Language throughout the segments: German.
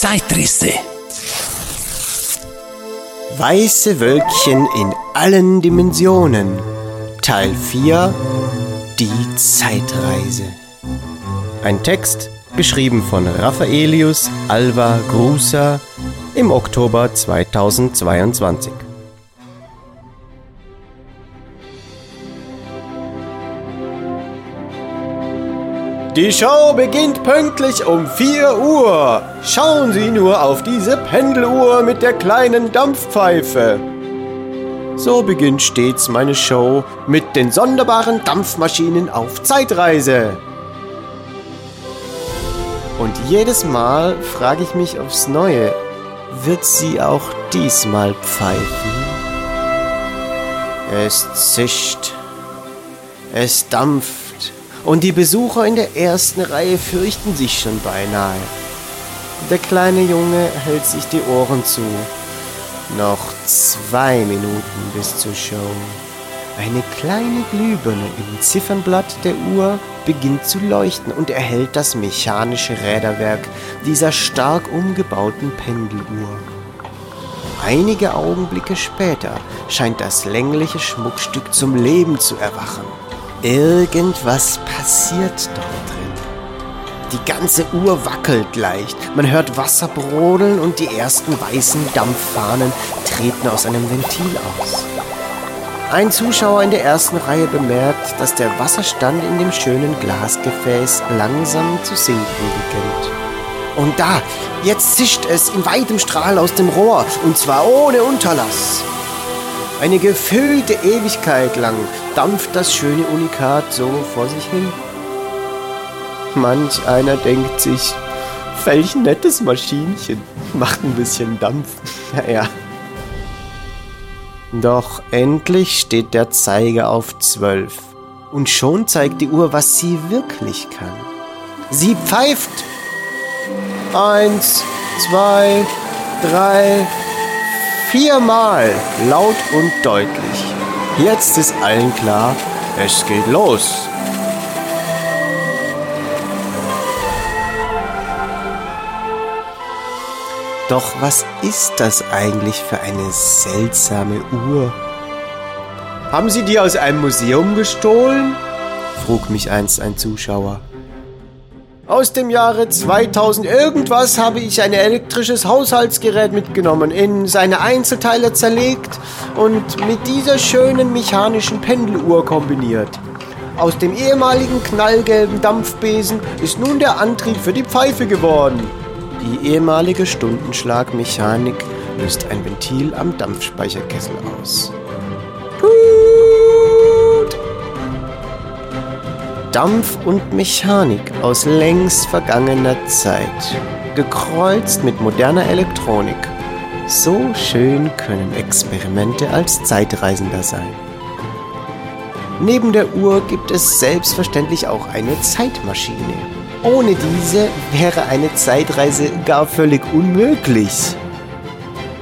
Zeitrisse. Weiße Wölkchen in allen Dimensionen. Teil 4 Die Zeitreise. Ein Text geschrieben von Raffaelius Alva Grusa im Oktober 2022. Die Show beginnt pünktlich um 4 Uhr. Schauen Sie nur auf diese Pendeluhr mit der kleinen Dampfpfeife. So beginnt stets meine Show mit den sonderbaren Dampfmaschinen auf Zeitreise. Und jedes Mal frage ich mich aufs Neue, wird sie auch diesmal pfeifen? Es zischt, es dampft und die Besucher in der ersten Reihe fürchten sich schon beinahe. Der kleine Junge hält sich die Ohren zu. Noch zwei Minuten bis zur Show. Eine kleine Glühbirne im Ziffernblatt der Uhr beginnt zu leuchten und erhellt das mechanische Räderwerk dieser stark umgebauten Pendeluhr. Einige Augenblicke später scheint das längliche Schmuckstück zum Leben zu erwachen. Irgendwas passiert dort drin. Die ganze Uhr wackelt leicht. Man hört Wasser brodeln und die ersten weißen Dampffahnen treten aus einem Ventil aus. Ein Zuschauer in der ersten Reihe bemerkt, dass der Wasserstand in dem schönen Glasgefäß langsam zu sinken beginnt. Und da, jetzt zischt es in weitem Strahl aus dem Rohr, und zwar ohne Unterlass. Eine gefüllte Ewigkeit lang dampft das schöne Unikat so vor sich hin. Manch einer denkt sich, welch nettes Maschinchen, macht ein bisschen Dampf. Naja. Doch endlich steht der Zeiger auf zwölf. Und schon zeigt die Uhr, was sie wirklich kann. Sie pfeift. Eins, zwei, drei, viermal laut und deutlich. Jetzt ist allen klar, es geht los. Doch was ist das eigentlich für eine seltsame Uhr? Haben Sie die aus einem Museum gestohlen? frug mich einst ein Zuschauer. Aus dem Jahre 2000 irgendwas habe ich ein elektrisches Haushaltsgerät mitgenommen, in seine Einzelteile zerlegt und mit dieser schönen mechanischen Pendeluhr kombiniert. Aus dem ehemaligen knallgelben Dampfbesen ist nun der Antrieb für die Pfeife geworden. Die ehemalige Stundenschlagmechanik löst ein Ventil am Dampfspeicherkessel aus. Dampf und Mechanik aus längst vergangener Zeit, gekreuzt mit moderner Elektronik. So schön können Experimente als Zeitreisender sein. Neben der Uhr gibt es selbstverständlich auch eine Zeitmaschine. Ohne diese wäre eine Zeitreise gar völlig unmöglich.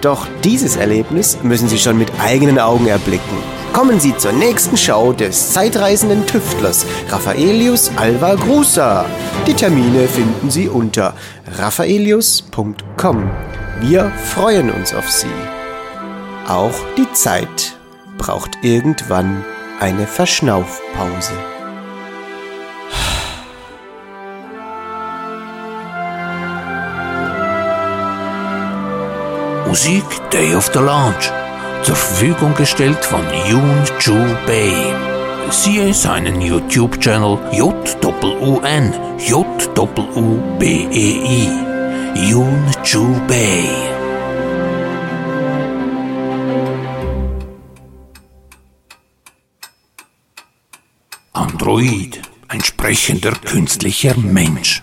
Doch dieses Erlebnis müssen Sie schon mit eigenen Augen erblicken. Kommen Sie zur nächsten Show des zeitreisenden Tüftlers Raffaelius Alva Grusa. Die Termine finden Sie unter raffaelius.com. Wir freuen uns auf Sie. Auch die Zeit braucht irgendwann eine Verschnaufpause. Musik Day of the Launch zur Verfügung gestellt von Yoon Ju Bei. Siehe seinen YouTube-Channel J-U-N J-U-B-E-I Yoon Ju Bei. Android, ein sprechender künstlicher Mensch.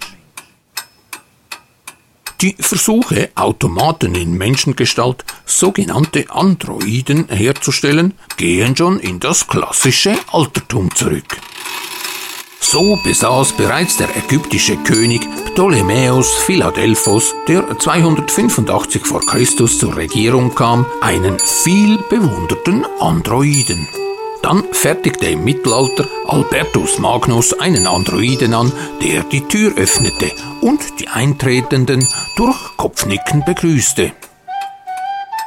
Die Versuche, Automaten in Menschengestalt, sogenannte Androiden, herzustellen, gehen schon in das klassische Altertum zurück. So besaß bereits der ägyptische König Ptolemäus Philadelphos, der 285 vor Christus zur Regierung kam, einen viel bewunderten Androiden. Dann fertigte im Mittelalter Albertus Magnus einen Androiden an, der die Tür öffnete und die Eintretenden durch Kopfnicken begrüßte.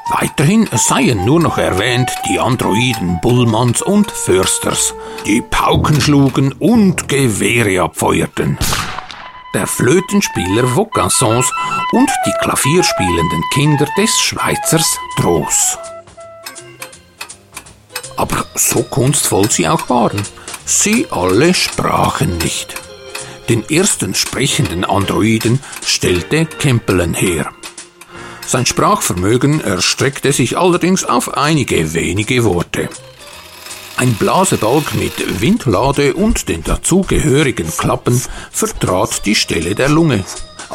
Weiterhin seien nur noch erwähnt die Androiden Bullmanns und Försters, die Pauken schlugen und Gewehre abfeuerten. Der Flötenspieler Vocassons und die klavierspielenden Kinder des Schweizers Dross. So kunstvoll sie auch waren, sie alle sprachen nicht. Den ersten sprechenden Androiden stellte Kempelen her. Sein Sprachvermögen erstreckte sich allerdings auf einige wenige Worte. Ein Blasebalg mit Windlade und den dazugehörigen Klappen vertrat die Stelle der Lunge.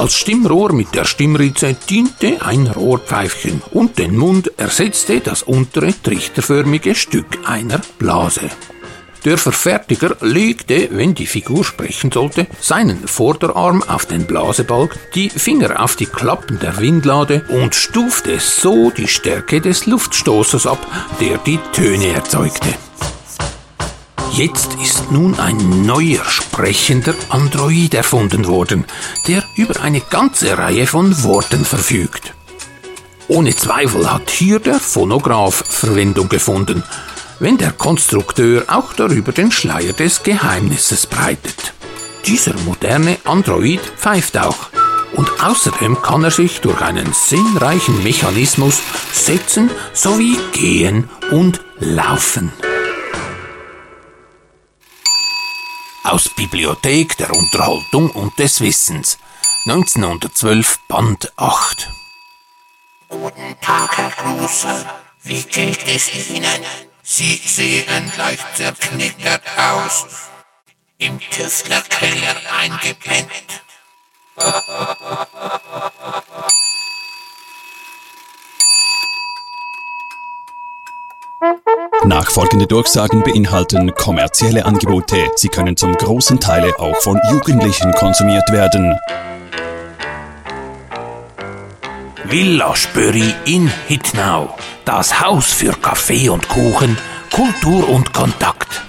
Als Stimmrohr mit der Stimmritze diente ein Rohrpfeifchen und den Mund ersetzte das untere trichterförmige Stück einer Blase. Der Verfertiger legte, wenn die Figur sprechen sollte, seinen Vorderarm auf den Blasebalg, die Finger auf die Klappen der Windlade und stufte so die Stärke des Luftstoßes ab, der die Töne erzeugte. Jetzt ist nun ein neuer sprechender Android erfunden worden, der über eine ganze Reihe von Worten verfügt. Ohne Zweifel hat hier der Phonograph Verwendung gefunden, wenn der Konstrukteur auch darüber den Schleier des Geheimnisses breitet. Dieser moderne Android pfeift auch. Und außerdem kann er sich durch einen sinnreichen Mechanismus setzen sowie gehen und laufen. Aus Bibliothek der Unterhaltung und des Wissens 1912 Band 8 Guten Tag, Herr Großer. Wie geht es Ihnen? Sie sehen leicht zerknittert aus. Im Tüftlerkeller eingepennt. Nachfolgende Durchsagen beinhalten kommerzielle Angebote. Sie können zum großen Teil auch von Jugendlichen konsumiert werden. Villa Spöri in Hittnau. Das Haus für Kaffee und Kuchen, Kultur und Kontakt.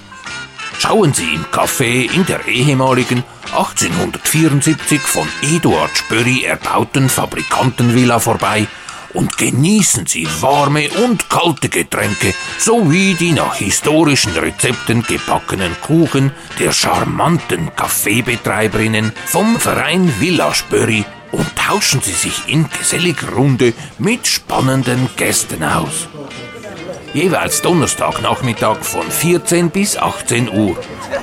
Schauen Sie im Café in der ehemaligen 1874 von Eduard Spöri erbauten Fabrikantenvilla vorbei und genießen Sie warme und kalte Getränke sowie die nach historischen Rezepten gebackenen Kuchen der charmanten Kaffeebetreiberinnen vom Verein Villa Spöri und tauschen Sie sich in geselliger Runde mit spannenden Gästen aus. Jeweils Donnerstagnachmittag von 14 bis 18 Uhr.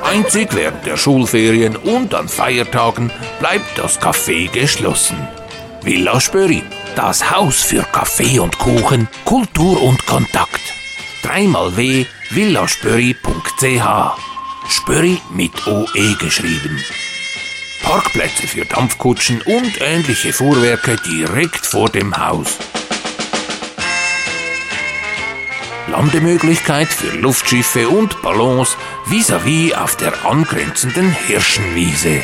Einzig während der Schulferien und an Feiertagen bleibt das Café geschlossen. Villa Spöri, das Haus für Kaffee und Kuchen, Kultur und Kontakt. Dreimal w villaspöri.ch Spöri mit OE geschrieben. Parkplätze für Dampfkutschen und ähnliche Fuhrwerke direkt vor dem Haus. Landemöglichkeit für Luftschiffe und Ballons vis-à-vis -vis auf der angrenzenden Hirschenwiese.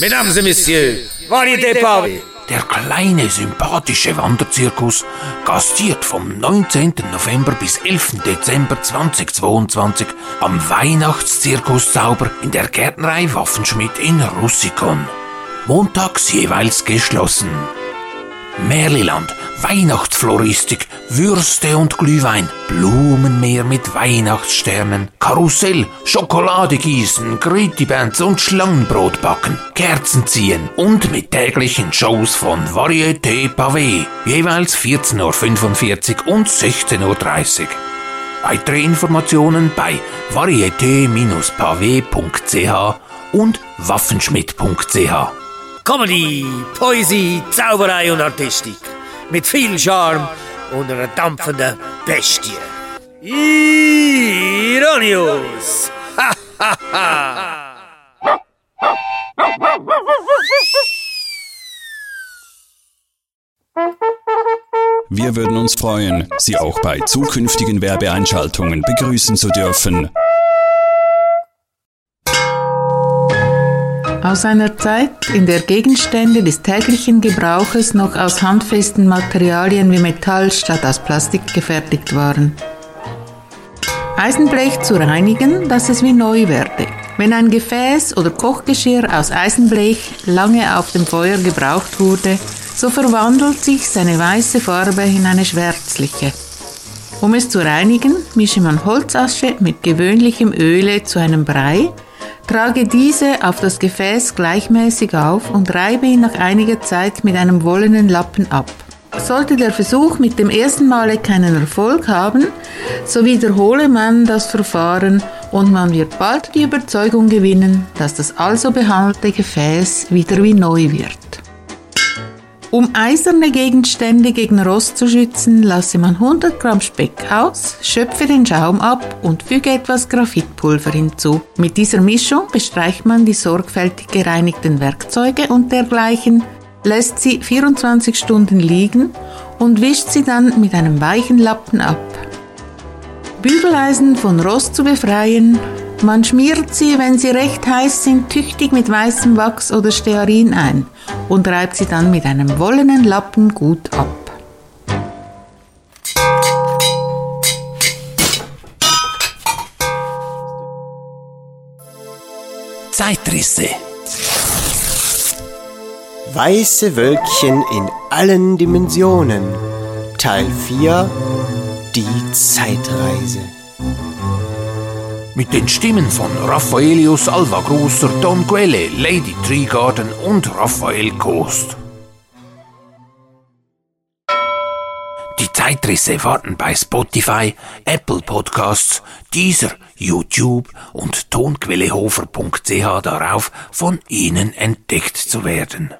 Mesdames et Messieurs, Variété Paris. Der kleine, sympathische Wanderzirkus gastiert vom 19. November bis 11. Dezember 2022 am Weihnachtszirkuszauber in der Gärtnerei Waffenschmidt in Russikon. Montags jeweils geschlossen. Merliland, Weihnachtsfloristik, Würste und Glühwein, Blumenmeer mit Weihnachtssternen, Karussell, Schokolade gießen, Gritibands und Schlangenbrot backen, Kerzen ziehen und mit täglichen Shows von Varieté Pavé, jeweils 14.45 Uhr und 16.30 Uhr. Weitere Informationen bei varieté-pavé.ch und waffenschmidt.ch. Comedy, Poesie, Zauberei und Artistik. Mit viel Charme und einer dampfenden Bestie. Ironius! Ha, ha, ha! Wir würden uns freuen, Sie auch bei zukünftigen Werbeeinschaltungen begrüßen zu dürfen. Aus einer Zeit, in der Gegenstände des täglichen Gebrauches noch aus handfesten Materialien wie Metall statt aus Plastik gefertigt waren. Eisenblech zu reinigen, dass es wie neu werde. Wenn ein Gefäß oder Kochgeschirr aus Eisenblech lange auf dem Feuer gebraucht wurde, so verwandelt sich seine weiße Farbe in eine schwärzliche. Um es zu reinigen, mische man Holzasche mit gewöhnlichem Öle zu einem Brei, trage diese auf das Gefäß gleichmäßig auf und reibe ihn nach einiger Zeit mit einem wollenen Lappen ab. Sollte der Versuch mit dem ersten Male keinen Erfolg haben, so wiederhole man das Verfahren und man wird bald die Überzeugung gewinnen, dass das also behandelte Gefäß wieder wie neu wird. Um eiserne Gegenstände gegen Rost zu schützen, lasse man 100 Gramm Speck aus, schöpfe den Schaum ab und füge etwas Graphitpulver hinzu. Mit dieser Mischung bestreicht man die sorgfältig gereinigten Werkzeuge und dergleichen, lässt sie 24 Stunden liegen und wischt sie dann mit einem weichen Lappen ab. Bügeleisen von Rost zu befreien, man schmiert sie, wenn sie recht heiß sind, tüchtig mit weißem Wachs oder Stearin ein und reibt sie dann mit einem wollenen Lappen gut ab. Zeitrisse. Weiße Wölkchen in allen Dimensionen. Teil 4 Die Zeitreise. Mit den Stimmen von Raffaelius Alvagroser, Don Quelle, Lady Treegarden und Raphael Kost. Die Zeitrisse warten bei Spotify, Apple Podcasts, Deezer, YouTube und tonquellehofer.ch darauf, von Ihnen entdeckt zu werden.